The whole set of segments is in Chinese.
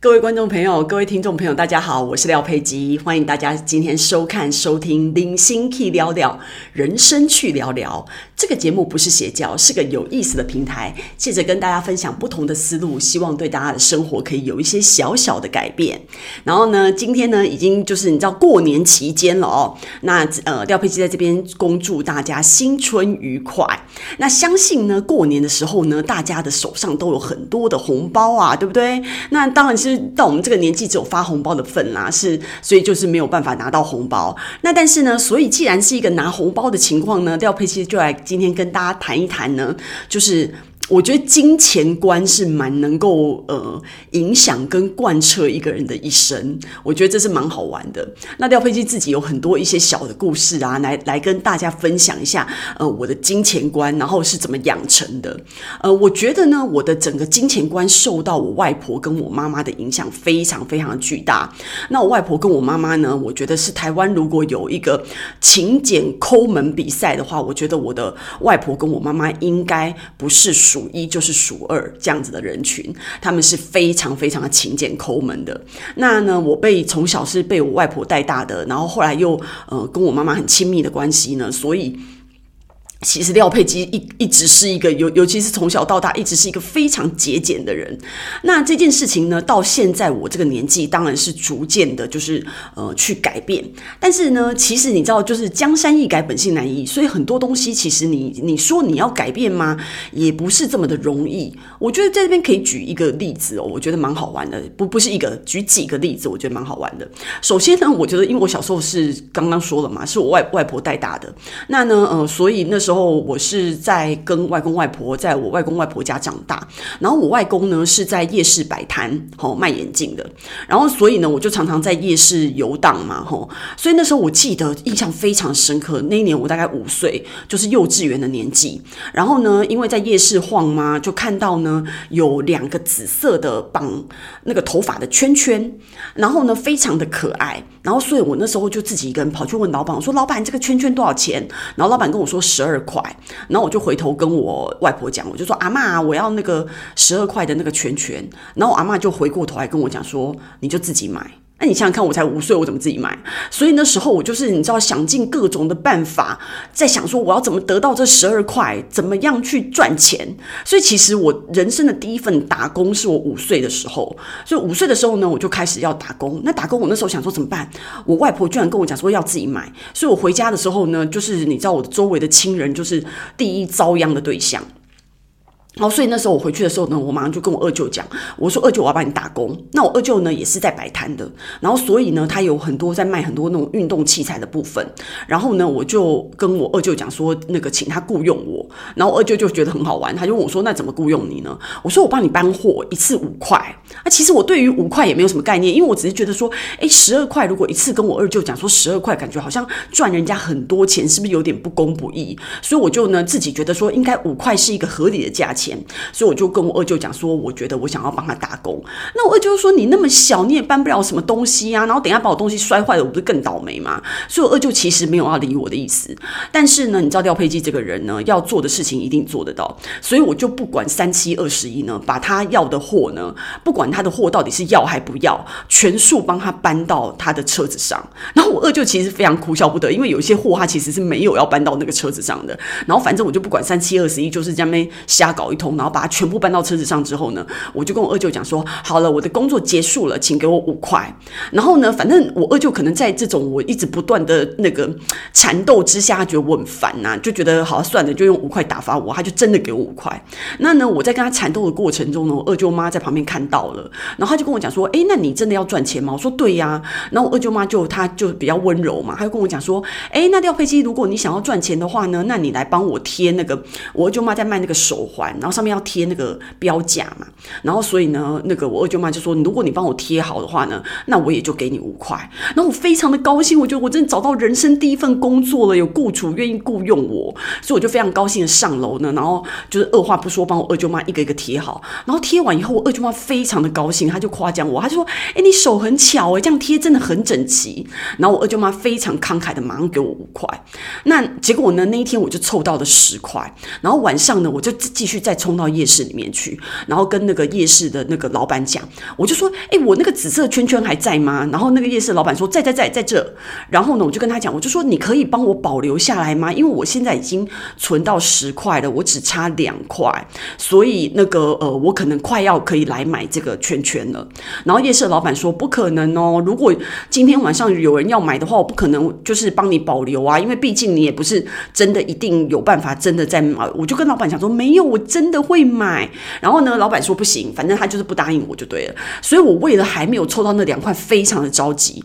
各位观众朋友，各位听众朋友，大家好，我是廖佩吉，欢迎大家今天收看、收听《零星 K 聊聊人生去聊聊》这个节目，不是邪教，是个有意思的平台，借着跟大家分享不同的思路，希望对大家的生活可以有一些小小的改变。然后呢，今天呢，已经就是你知道过年期间了哦，那呃，廖佩吉在这边恭祝大家新春愉快。那相信呢，过年的时候呢，大家的手上都有很多的红包啊，对不对？那当然是。到我们这个年纪，只有发红包的份啦，是，所以就是没有办法拿到红包。那但是呢，所以既然是一个拿红包的情况呢，廖佩琪就来今天跟大家谈一谈呢，就是。我觉得金钱观是蛮能够呃影响跟贯彻一个人的一生，我觉得这是蛮好玩的。那廖佩基自己有很多一些小的故事啊，来来跟大家分享一下呃我的金钱观，然后是怎么养成的。呃，我觉得呢，我的整个金钱观受到我外婆跟我妈妈的影响非常非常的巨大。那我外婆跟我妈妈呢，我觉得是台湾如果有一个勤俭抠门比赛的话，我觉得我的外婆跟我妈妈应该不是属。数一就是数二这样子的人群，他们是非常非常的勤俭抠门的。那呢，我被从小是被我外婆带大的，然后后来又呃跟我妈妈很亲密的关系呢，所以。其实廖佩基一一直是一个尤尤其是从小到大一直是一个非常节俭的人。那这件事情呢，到现在我这个年纪，当然是逐渐的，就是呃去改变。但是呢，其实你知道，就是江山易改，本性难移。所以很多东西，其实你你说你要改变吗？也不是这么的容易。我觉得在这边可以举一个例子哦，我觉得蛮好玩的。不不是一个，举几个例子，我觉得蛮好玩的。首先呢，我觉得因为我小时候是刚刚说了嘛，是我外外婆带大的。那呢，呃，所以那时。时候我是在跟外公外婆在我外公外婆家长大，然后我外公呢是在夜市摆摊，吼卖眼镜的，然后所以呢我就常常在夜市游荡嘛，吼，所以那时候我记得印象非常深刻，那一年我大概五岁，就是幼稚园的年纪，然后呢因为在夜市晃嘛，就看到呢有两个紫色的绑那个头发的圈圈，然后呢非常的可爱，然后所以我那时候就自己一个人跑去问老板，我说老板这个圈圈多少钱？然后老板跟我说十二块，然后我就回头跟我外婆讲，我就说阿妈，我要那个十二块的那个拳拳，然后阿妈就回过头来跟我讲说，你就自己买。那你想想看，我才五岁，我怎么自己买？所以那时候我就是你知道，想尽各种的办法，在想说我要怎么得到这十二块，怎么样去赚钱。所以其实我人生的第一份打工是我五岁的时候。所以五岁的时候呢，我就开始要打工。那打工我那时候想说怎么办？我外婆居然跟我讲说要自己买。所以我回家的时候呢，就是你知道我周围的亲人就是第一遭殃的对象。然后，所以那时候我回去的时候呢，我马上就跟我二舅讲，我说二舅，我要帮你打工。那我二舅呢，也是在摆摊的，然后所以呢，他有很多在卖很多那种运动器材的部分。然后呢，我就跟我二舅讲说，那个请他雇佣我。然后二舅就觉得很好玩，他就问我说，那怎么雇佣你呢？我说我帮你搬货，一次五块。啊，其实我对于五块也没有什么概念，因为我只是觉得说，诶，十二块如果一次跟我二舅讲说十二块，感觉好像赚人家很多钱，是不是有点不公不义？所以我就呢自己觉得说，应该五块是一个合理的价钱。所以我就跟我二舅讲说，我觉得我想要帮他打工。那我二舅说，你那么小，你也搬不了什么东西啊。然后等下把我东西摔坏了，我不是更倒霉吗？所以我二舅其实没有要理我的意思。但是呢，你知道廖佩基这个人呢，要做的事情一定做得到。所以我就不管三七二十一呢，把他要的货呢，不管他的货到底是要还不要，全数帮他搬到他的车子上。然后我二舅其实非常哭笑不得，因为有一些货他其实是没有要搬到那个车子上的。然后反正我就不管三七二十一，就是这样瞎搞一通。然后把它全部搬到车子上之后呢，我就跟我二舅讲说：“好了，我的工作结束了，请给我五块。”然后呢，反正我二舅可能在这种我一直不断的那个缠斗之下，觉得我很烦呐、就觉得好算了，就用五块打发我，他就真的给我五块。那呢，我在跟他缠斗的过程中呢，我二舅妈在旁边看到了，然后他就跟我讲说：“哎，那你真的要赚钱吗？”我说：“对呀。”然后我二舅妈就她就比较温柔嘛，她就跟我讲说：“哎，那廖佩基，如果你想要赚钱的话呢，那你来帮我贴那个我二舅妈在卖那个手环，然后上面要贴那个标价嘛，然后所以呢，那个我二舅妈就说，如果你帮我贴好的话呢，那我也就给你五块。然后我非常的高兴，我觉得我真的找到人生第一份工作了，有雇主愿意雇佣我，所以我就非常高兴的上楼呢，然后就是二话不说帮我二舅妈一个一个贴好。然后贴完以后，我二舅妈非常的高兴，她就夸奖我，她就说：“哎，你手很巧哎，这样贴真的很整齐。”然后我二舅妈非常慷慨的马上给我五块。那结果呢，那一天我就凑到了十块。然后晚上呢，我就继续再冲到夜市里面去，然后跟那个夜市的那个老板讲，我就说，哎，我那个紫色圈圈还在吗？然后那个夜市老板说，在在在在这。然后呢，我就跟他讲，我就说，你可以帮我保留下来吗？因为我现在已经存到十块了，我只差两块，所以那个呃，我可能快要可以来买这个圈圈了。然后夜市老板说，不可能哦，如果今天晚上有人要买的话，我不可能就是帮你保留啊，因为毕竟你也不是真的一定有办法真的在买。我就跟老板讲说，没有，我真真的会买。然后呢，老板说不行，反正他就是不答应我就对了。所以我为了还没有抽到那两块，非常的着急。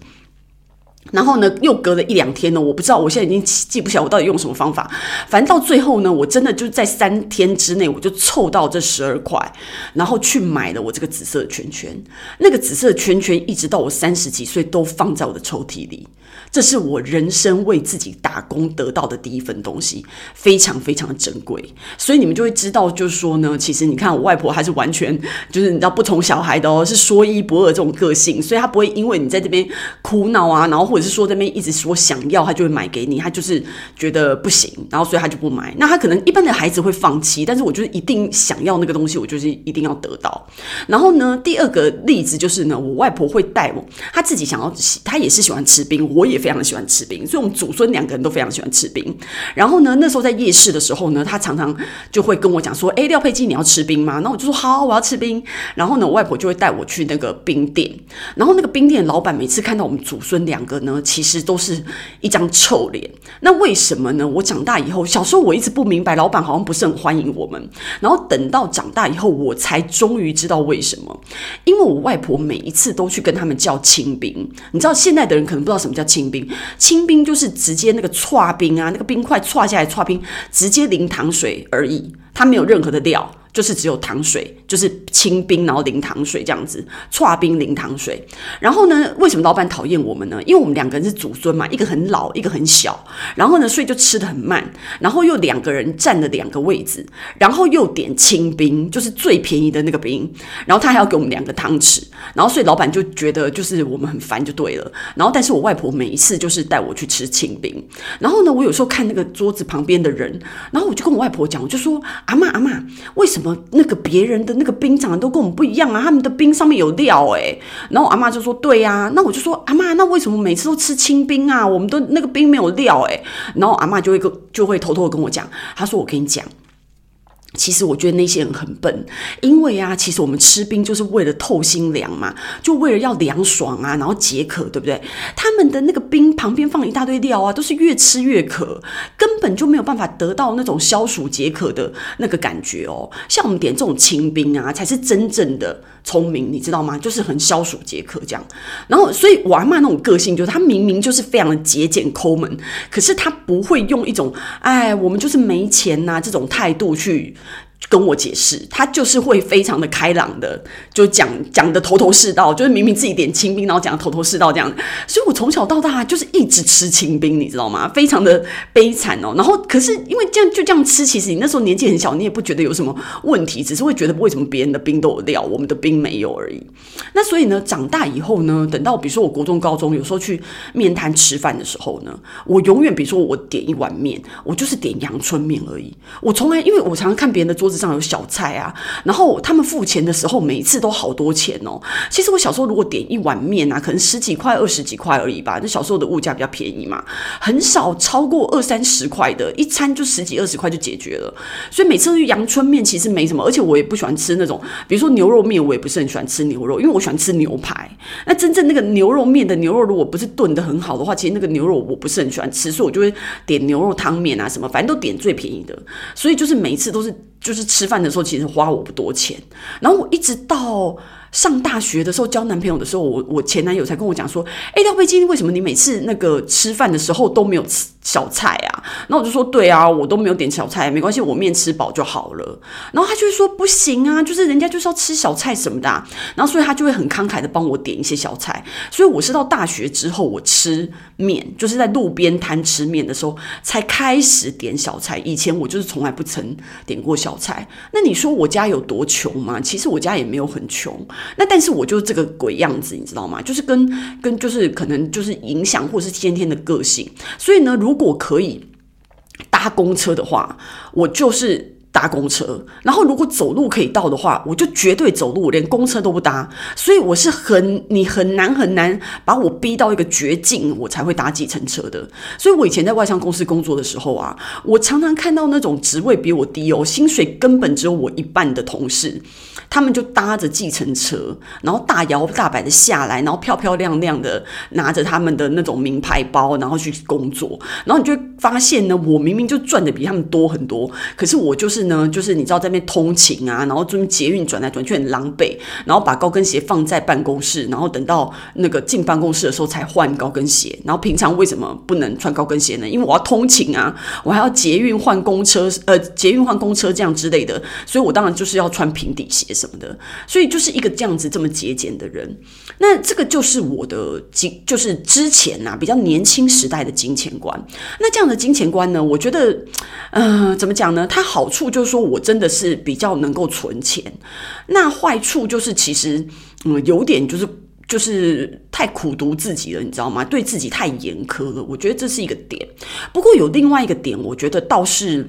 然后呢，又隔了一两天呢，我不知道，我现在已经记不起来我到底用什么方法。反正到最后呢，我真的就在三天之内，我就凑到这十二块，然后去买了我这个紫色的圈圈。那个紫色的圈圈，一直到我三十几岁都放在我的抽屉里。这是我人生为自己打工得到的第一份东西，非常非常的珍贵。所以你们就会知道，就是说呢，其实你看我外婆还是完全就是你知道不宠小孩的哦，是说一不二这种个性，所以她不会因为你在这边哭闹啊，然后或者是说这边一直说想要，他就会买给你，他就是觉得不行，然后所以他就不买。那他可能一般的孩子会放弃，但是我就是一定想要那个东西，我就是一定要得到。然后呢，第二个例子就是呢，我外婆会带我，她自己想要，她也是喜欢吃冰，我也。非常的喜欢吃冰，所以我们祖孙两个人都非常喜欢吃冰。然后呢，那时候在夜市的时候呢，他常常就会跟我讲说：“哎，廖佩基，你要吃冰吗？”那我就说：“好，我要吃冰。”然后呢，我外婆就会带我去那个冰店。然后那个冰店老板每次看到我们祖孙两个呢，其实都是一张臭脸。那为什么呢？我长大以后，小时候我一直不明白，老板好像不是很欢迎我们。然后等到长大以后，我才终于知道为什么。因为我外婆每一次都去跟他们叫清冰。你知道现在的人可能不知道什么叫清冰。冰清冰就是直接那个剉冰啊，那个冰块剉下来剉冰，直接淋糖水而已，它没有任何的料。就是只有糖水，就是清冰，然后淋糖水这样子，剉冰淋糖水。然后呢，为什么老板讨厌我们呢？因为我们两个人是祖孙嘛，一个很老，一个很小。然后呢，所以就吃得很慢。然后又两个人占了两个位置，然后又点清冰，就是最便宜的那个冰。然后他还要给我们两个汤匙。然后所以老板就觉得就是我们很烦就对了。然后但是我外婆每一次就是带我去吃清冰。然后呢，我有时候看那个桌子旁边的人，然后我就跟我外婆讲，我就说阿嬷阿嬷，为什么？那个别人的那个冰长得都跟我们不一样啊，他们的冰上面有料诶。然后阿嬷就说：“对呀。”那我就说：“阿嬷，那为什么每次都吃清冰啊？我们都那个冰没有料诶。”然后阿嬷就会跟就会偷偷的跟我讲，她说：“我跟你讲。”其实我觉得那些人很笨，因为啊，其实我们吃冰就是为了透心凉嘛，就为了要凉爽啊，然后解渴，对不对？他们的那个冰旁边放一大堆料啊，都是越吃越渴，根本就没有办法得到那种消暑解渴的那个感觉哦。像我们点这种清冰啊，才是真正的。聪明，你知道吗？就是很消暑解渴这样。然后，所以我阿嬷那种个性，就是她明明就是非常的节俭抠门，可是她不会用一种“哎，我们就是没钱呐、啊”这种态度去。跟我解释，他就是会非常的开朗的，就讲讲的头头是道，就是明明自己点清冰，然后讲的头头是道这样。所以我从小到大就是一直吃清冰，你知道吗？非常的悲惨哦。然后可是因为这样就这样吃，其实你那时候年纪很小，你也不觉得有什么问题，只是会觉得为什么别人的冰都有料，我们的冰没有而已。那所以呢，长大以后呢，等到比如说我国中、高中，有时候去面摊吃饭的时候呢，我永远比如说我点一碗面，我就是点阳春面而已。我从来因为我常常看别人的桌子子。上有小菜啊，然后他们付钱的时候，每次都好多钱哦。其实我小时候如果点一碗面啊，可能十几块、二十几块而已吧。那小时候的物价比较便宜嘛，很少超过二三十块的，一餐就十几二十块就解决了。所以每次去阳春面其实没什么，而且我也不喜欢吃那种，比如说牛肉面，我也不是很喜欢吃牛肉，因为我喜欢吃牛排。那真正那个牛肉面的牛肉如果不是炖得很好的话，其实那个牛肉我不是很喜欢吃，所以我就会点牛肉汤面啊什么，反正都点最便宜的。所以就是每一次都是。就是吃饭的时候，其实花我不多钱。然后我一直到上大学的时候，交男朋友的时候，我我前男友才跟我讲说：“哎，廖佩金，为什么你每次那个吃饭的时候都没有吃？”小菜啊，然后我就说对啊，我都没有点小菜，没关系，我面吃饱就好了。然后他就会说不行啊，就是人家就是要吃小菜什么的啊。然后所以他就会很慷慨的帮我点一些小菜。所以我是到大学之后，我吃面就是在路边摊吃面的时候才开始点小菜。以前我就是从来不曾点过小菜。那你说我家有多穷吗？其实我家也没有很穷。那但是我就是这个鬼样子，你知道吗？就是跟跟就是可能就是影响或是先天的个性。所以呢，如果可以搭公车的话，我就是搭公车，然后如果走路可以到的话，我就绝对走路，连公车都不搭。所以我是很，你很难很难把我逼到一个绝境，我才会搭计程车的。所以我以前在外商公司工作的时候啊，我常常看到那种职位比我低哦，薪水根本只有我一半的同事。他们就搭着计程车，然后大摇大摆的下来，然后漂漂亮亮的拿着他们的那种名牌包，然后去工作。然后你就会发现呢，我明明就赚的比他们多很多，可是我就是呢，就是你知道在那边通勤啊，然后这边捷运转来转去很狼狈，然后把高跟鞋放在办公室，然后等到那个进办公室的时候才换高跟鞋。然后平常为什么不能穿高跟鞋呢？因为我要通勤啊，我还要捷运换公车，呃，捷运换公车这样之类的，所以我当然就是要穿平底鞋。什么的，所以就是一个这样子这么节俭的人。那这个就是我的金，就是之前呐、啊、比较年轻时代的金钱观。那这样的金钱观呢，我觉得，呃，怎么讲呢？它好处就是说我真的是比较能够存钱。那坏处就是其实，嗯，有点就是就是太苦读自己了，你知道吗？对自己太严苛了。我觉得这是一个点。不过有另外一个点，我觉得倒是。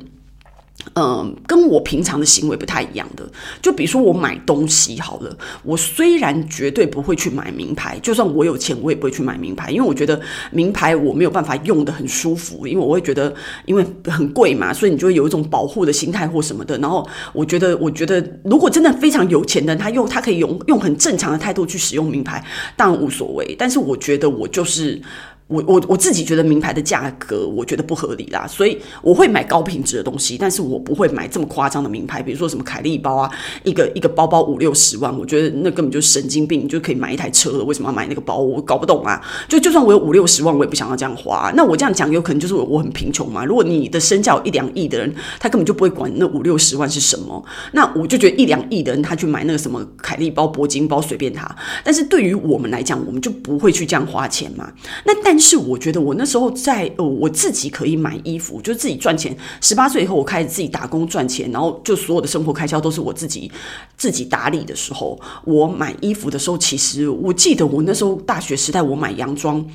嗯，跟我平常的行为不太一样的，就比如说我买东西好了，我虽然绝对不会去买名牌，就算我有钱，我也不会去买名牌，因为我觉得名牌我没有办法用得很舒服，因为我会觉得因为很贵嘛，所以你就会有一种保护的心态或什么的。然后我觉得，我觉得如果真的非常有钱的，他用他可以用用很正常的态度去使用名牌，当然无所谓。但是我觉得我就是。我我我自己觉得名牌的价格，我觉得不合理啦，所以我会买高品质的东西，但是我不会买这么夸张的名牌，比如说什么凯利包啊，一个一个包包五六十万，我觉得那根本就是神经病，你就可以买一台车了，为什么要买那个包？我搞不懂啊！就就算我有五六十万，我也不想要这样花。那我这样讲，有可能就是我很贫穷嘛。如果你的身价有一两亿的人，他根本就不会管那五六十万是什么。那我就觉得一两亿的人，他去买那个什么凯利包、铂金包，随便他。但是对于我们来讲，我们就不会去这样花钱嘛。那但。但是我觉得我那时候在呃，我自己可以买衣服，就自己赚钱。十八岁以后，我开始自己打工赚钱，然后就所有的生活开销都是我自己自己打理的时候，我买衣服的时候，其实我记得我那时候大学时代，我买洋装。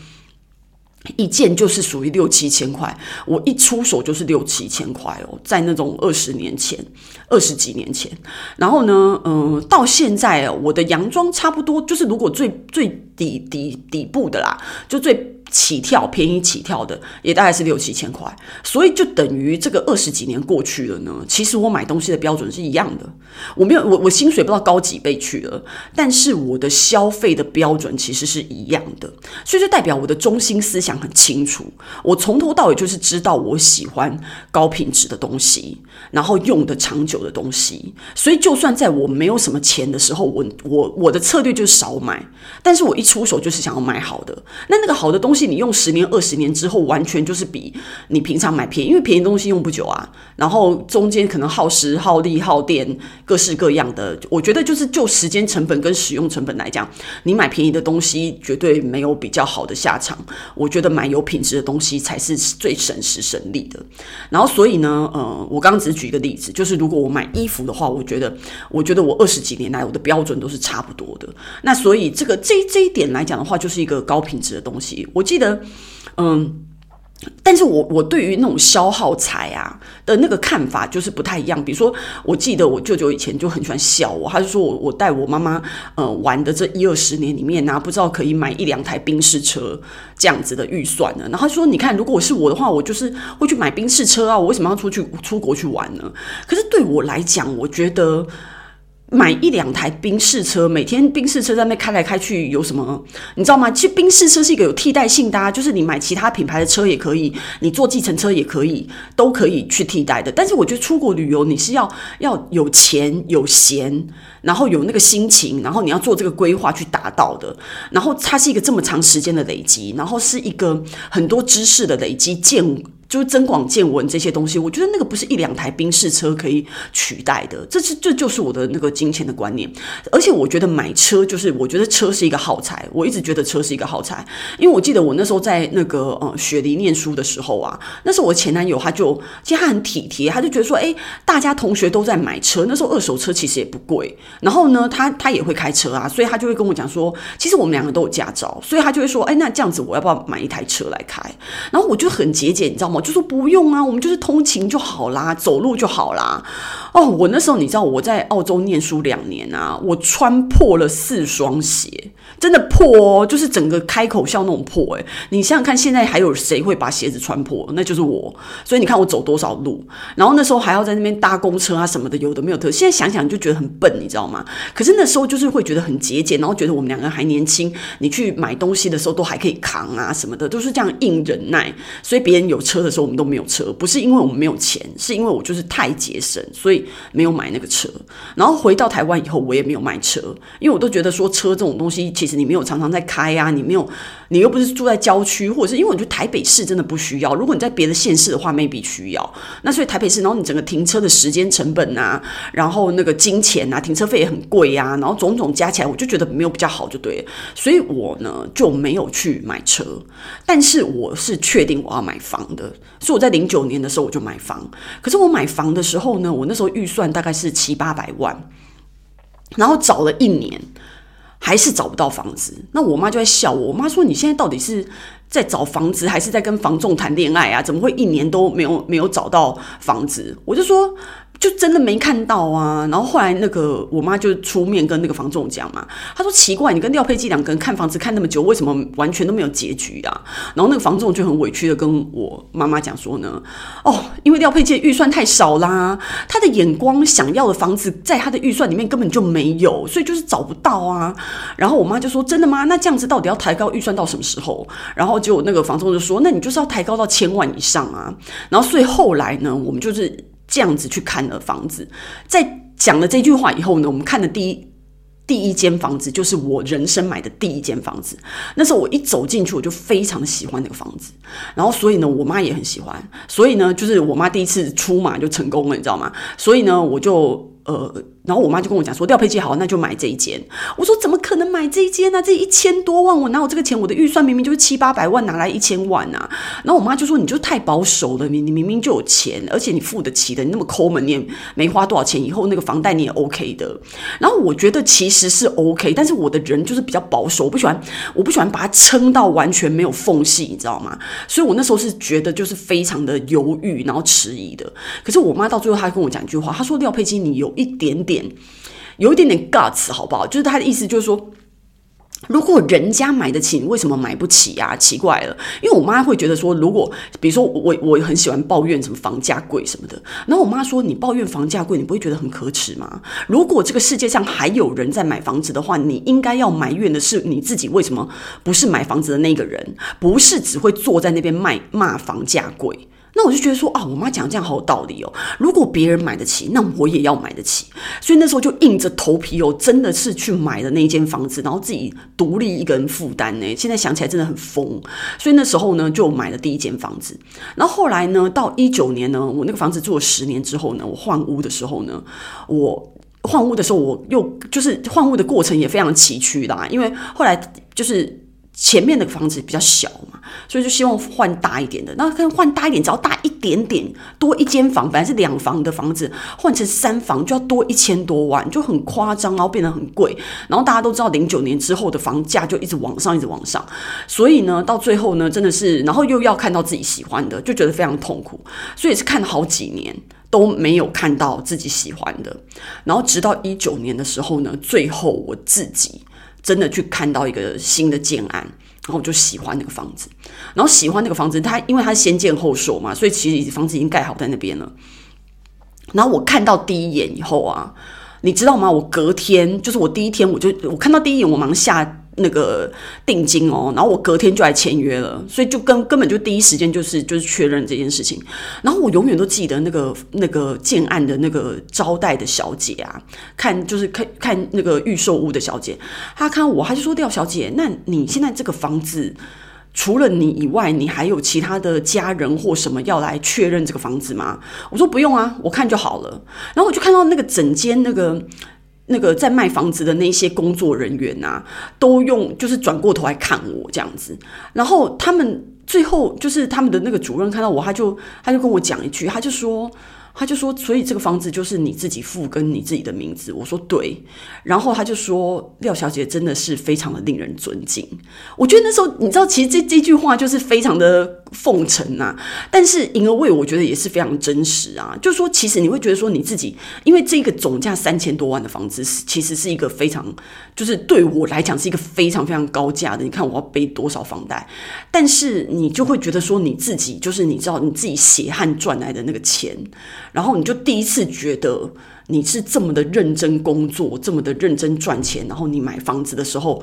一件就是属于六七千块，我一出手就是六七千块哦，在那种二十年前、二十几年前，然后呢，嗯、到现在我的洋装差不多就是如果最最底底底部的啦，就最。起跳便宜起跳的也大概是六七千块，所以就等于这个二十几年过去了呢。其实我买东西的标准是一样的，我没有我我薪水不知道高几倍去了，但是我的消费的标准其实是一样的，所以就代表我的中心思想很清楚。我从头到尾就是知道我喜欢高品质的东西，然后用的长久的东西。所以就算在我没有什么钱的时候，我我我的策略就是少买，但是我一出手就是想要买好的。那那个好的东西。你用十年、二十年之后，完全就是比你平常买便宜，因为便宜东西用不久啊。然后中间可能耗时、耗力、耗电，各式各样的。我觉得就是就时间成本跟使用成本来讲，你买便宜的东西绝对没有比较好的下场。我觉得买有品质的东西才是最省时省力的。然后所以呢，呃，我刚刚只举一个例子，就是如果我买衣服的话，我觉得，我觉得我二十几年来我的标准都是差不多的。那所以这个这这一点来讲的话，就是一个高品质的东西。我。记得，嗯，但是我我对于那种消耗财啊的那个看法就是不太一样。比如说，我记得我舅舅以前就很喜欢笑我，他就说我我带我妈妈呃玩的这一二十年里面呢、不知道可以买一两台宾士车这样子的预算呢。然后他说，你看，如果是我的话，我就是会去买宾士车啊，我为什么要出去出国去玩呢？可是对我来讲，我觉得。买一两台宾士车，每天宾士车在那开来开去有什么？你知道吗？其实宾士车是一个有替代性的啊，就是你买其他品牌的车也可以，你坐计程车也可以，都可以去替代的。但是我觉得出国旅游，你是要要有钱有闲，然后有那个心情，然后你要做这个规划去达到的。然后它是一个这么长时间的累积，然后是一个很多知识的累积建。就是增广见闻这些东西，我觉得那个不是一两台宾士车可以取代的。这是这就是我的那个金钱的观念。而且我觉得买车就是，我觉得车是一个耗材。我一直觉得车是一个耗材，因为我记得我那时候在那个呃雪梨念书的时候啊，那时候我前男友他就其实他很体贴，他就觉得说，哎，大家同学都在买车，那时候二手车其实也不贵。然后呢，他他也会开车啊，所以他就会跟我讲说，其实我们两个都有驾照，所以他就会说，哎，那这样子我要不要买一台车来开？然后我就很节俭，你知道吗？就说不用啊，我们就是通勤就好啦，走路就好啦。哦，我那时候你知道我在澳洲念书两年啊，我穿破了四双鞋。真的破哦，就是整个开口笑那种破诶，你想想看，现在还有谁会把鞋子穿破？那就是我。所以你看我走多少路，然后那时候还要在那边搭公车啊什么的，有的没有的。现在想想就觉得很笨，你知道吗？可是那时候就是会觉得很节俭，然后觉得我们两个人还年轻，你去买东西的时候都还可以扛啊什么的，都是这样硬忍耐。所以别人有车的时候，我们都没有车，不是因为我们没有钱，是因为我就是太节省，所以没有买那个车。然后回到台湾以后，我也没有买车，因为我都觉得说车这种东西其。你没有常常在开呀、啊，你没有，你又不是住在郊区，或者是因为我觉得台北市真的不需要。如果你在别的县市的话，maybe 需要。那所以台北市，然后你整个停车的时间成本啊，然后那个金钱啊，停车费也很贵、啊，然后种种加起来，我就觉得没有比较好，就对了。所以我呢就没有去买车，但是我是确定我要买房的。所以我在零九年的时候我就买房，可是我买房的时候呢，我那时候预算大概是七八百万，然后找了一年。还是找不到房子，那我妈就在笑我。我妈说：“你现在到底是在找房子，还是在跟房仲谈恋爱啊？怎么会一年都没有没有找到房子？”我就说。就真的没看到啊，然后后来那个我妈就出面跟那个房仲讲嘛，她说奇怪，你跟廖佩基两个人看房子看那么久，为什么完全都没有结局啊？然后那个房仲就很委屈的跟我妈妈讲说呢，哦，因为廖佩基预算太少啦，他的眼光想要的房子在他的预算里面根本就没有，所以就是找不到啊。然后我妈就说真的吗？那这样子到底要抬高预算到什么时候？然后结果那个房仲就说，那你就是要抬高到千万以上啊。然后所以后来呢，我们就是。这样子去看了房子，在讲了这句话以后呢，我们看的第一第一间房子就是我人生买的第一间房子。那时候我一走进去，我就非常喜欢那个房子，然后所以呢，我妈也很喜欢，所以呢，就是我妈第一次出马就成功了，你知道吗？所以呢，我就呃。然后我妈就跟我讲说，廖佩琪好，那就买这一间。我说怎么可能买这一间呢？这一千多万，我哪有这个钱？我的预算明明就是七八百万，哪来一千万啊？然后我妈就说，你就太保守了，你你明明就有钱，而且你付得起的，你那么抠门，你也没花多少钱，以后那个房贷你也 OK 的。然后我觉得其实是 OK，但是我的人就是比较保守，我不喜欢，我不喜欢把它撑到完全没有缝隙，你知道吗？所以我那时候是觉得就是非常的犹豫，然后迟疑的。可是我妈到最后她跟我讲一句话，她说，廖佩琪，你有一点点。有一点点 guts 好不好？就是他的意思，就是说，如果人家买得起，你为什么买不起呀？奇怪了，因为我妈会觉得说，如果比如说我我很喜欢抱怨什么房价贵什么的，然后我妈说，你抱怨房价贵，你不会觉得很可耻吗？如果这个世界上还有人在买房子的话，你应该要埋怨的是你自己为什么不是买房子的那个人，不是只会坐在那边卖骂房价贵。那我就觉得说啊，我妈讲这样好有道理哦。如果别人买得起，那我也要买得起。所以那时候就硬着头皮哦，真的是去买了那一间房子，然后自己独立一个人负担呢。现在想起来真的很疯。所以那时候呢，就买了第一间房子。然后后来呢，到一九年呢，我那个房子住了十年之后呢，我换屋的时候呢，我换屋的时候我又就是换屋的过程也非常崎岖啦，因为后来就是。前面的房子比较小嘛，所以就希望换大一点的。那看换大一点，只要大一点点，多一间房，本来是两房的房子，换成三房就要多一千多万，就很夸张，然后变得很贵。然后大家都知道，零九年之后的房价就一直往上，一直往上。所以呢，到最后呢，真的是，然后又要看到自己喜欢的，就觉得非常痛苦。所以是看了好几年都没有看到自己喜欢的。然后直到一九年的时候呢，最后我自己。真的去看到一个新的建案，然后我就喜欢那个房子，然后喜欢那个房子，它因为它先建后售嘛，所以其实房子已经盖好在那边了。然后我看到第一眼以后啊，你知道吗？我隔天就是我第一天，我就我看到第一眼，我忙下。那个定金哦，然后我隔天就来签约了，所以就根根本就第一时间就是就是确认这件事情。然后我永远都记得那个那个建案的那个招待的小姐啊，看就是看看那个预售屋的小姐，她看我，她就说：“廖小姐，那你现在这个房子除了你以外，你还有其他的家人或什么要来确认这个房子吗？”我说：“不用啊，我看就好了。”然后我就看到那个整间那个。那个在卖房子的那些工作人员啊，都用就是转过头来看我这样子，然后他们最后就是他们的那个主任看到我，他就他就跟我讲一句，他就说。他就说，所以这个房子就是你自己付跟你自己的名字。我说对，然后他就说，廖小姐真的是非常的令人尊敬。我觉得那时候你知道，其实这这句话就是非常的奉承啊。但是 in a way，我觉得也是非常真实啊。就是说，其实你会觉得说你自己，因为这个总价三千多万的房子是，其实是一个非常，就是对我来讲是一个非常非常高价的。你看我要背多少房贷，但是你就会觉得说你自己，就是你知道你自己血汗赚来的那个钱，然后你就第一次觉得你是这么的认真工作，这么的认真赚钱，然后你买房子的时候。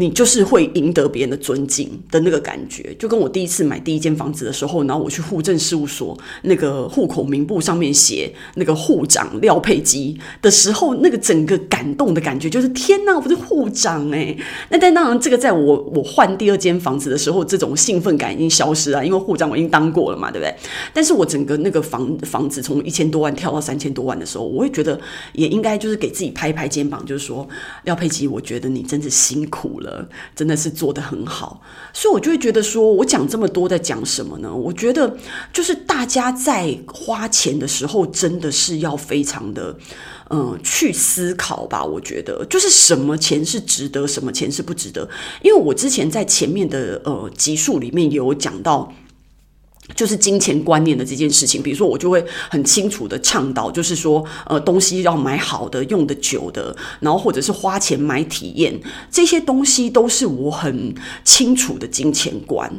你就是会赢得别人的尊敬的那个感觉，就跟我第一次买第一间房子的时候，然后我去户政事务所那个户口名簿上面写那个户长廖佩基的时候，那个整个感动的感觉就是天哪，我是户长诶。那但当然，这个在我我换第二间房子的时候，这种兴奋感已经消失了，因为户长我已经当过了嘛，对不对？但是我整个那个房房子从一千多万跳到三千多万的时候，我会觉得也应该就是给自己拍一拍肩膀，就是说廖佩基，我觉得你真是辛苦了，真的是做得很好，所以我就会觉得说，我讲这么多在讲什么呢？我觉得就是大家在花钱的时候，真的是要非常的，嗯，去思考吧。我觉得就是什么钱是值得，什么钱是不值得。因为我之前在前面的呃集数里面有讲到。就是金钱观念的这件事情，比如说我就会很清楚的倡导，就是说，呃，东西要买好的、用得久的，然后或者是花钱买体验，这些东西都是我很清楚的金钱观。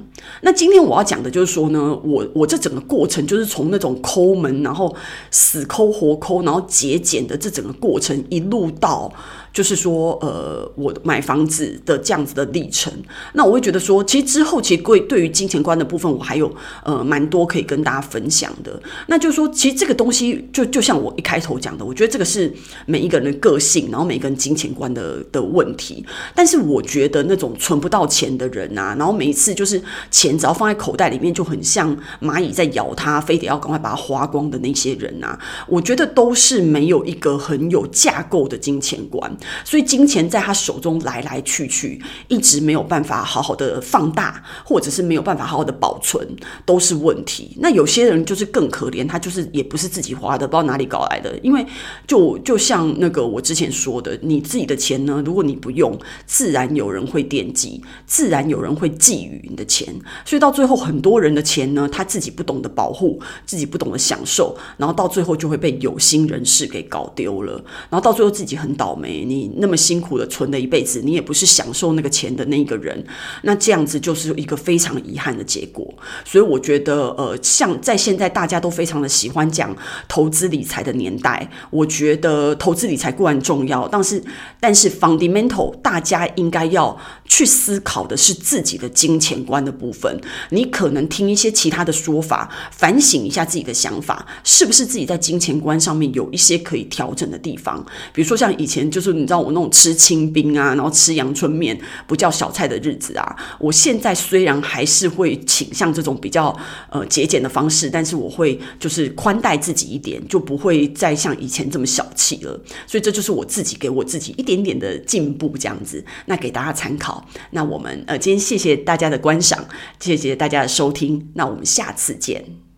那今天我要讲的就是说呢，我我这整个过程就是从那种抠门，然后死抠活抠，然后节俭的这整个过程一路到。就是说，呃，我买房子的这样子的历程，那我会觉得说，其实之后其实对对于金钱观的部分，我还有呃蛮多可以跟大家分享的。那就是说，其实这个东西就就像我一开头讲的，我觉得这个是每一个人的个性，然后每个人金钱观的的问题。但是我觉得那种存不到钱的人啊，然后每一次就是钱只要放在口袋里面就很像蚂蚁在咬它，非得要赶快把它花光的那些人啊，我觉得都是没有一个很有架构的金钱观。所以金钱在他手中来来去去，一直没有办法好好的放大，或者是没有办法好好的保存，都是问题。那有些人就是更可怜，他就是也不是自己花的，不知道哪里搞来的。因为就就像那个我之前说的，你自己的钱呢，如果你不用，自然有人会惦记，自然有人会觊觎你的钱。所以到最后，很多人的钱呢，他自己不懂得保护，自己不懂得享受，然后到最后就会被有心人士给搞丢了，然后到最后自己很倒霉。你那么辛苦的存了一辈子，你也不是享受那个钱的那一个人，那这样子就是一个非常遗憾的结果。所以我觉得，呃，像在现在大家都非常的喜欢讲投资理财的年代，我觉得投资理财固然重要，但是但是 fundamental 大家应该要去思考的是自己的金钱观的部分。你可能听一些其他的说法，反省一下自己的想法，是不是自己在金钱观上面有一些可以调整的地方？比如说像以前就是。你知道我那种吃清冰啊，然后吃阳春面不叫小菜的日子啊，我现在虽然还是会倾向这种比较呃节俭的方式，但是我会就是宽待自己一点，就不会再像以前这么小气了。所以这就是我自己给我自己一点点的进步，这样子，那给大家参考。那我们呃今天谢谢大家的观赏，谢谢大家的收听，那我们下次见。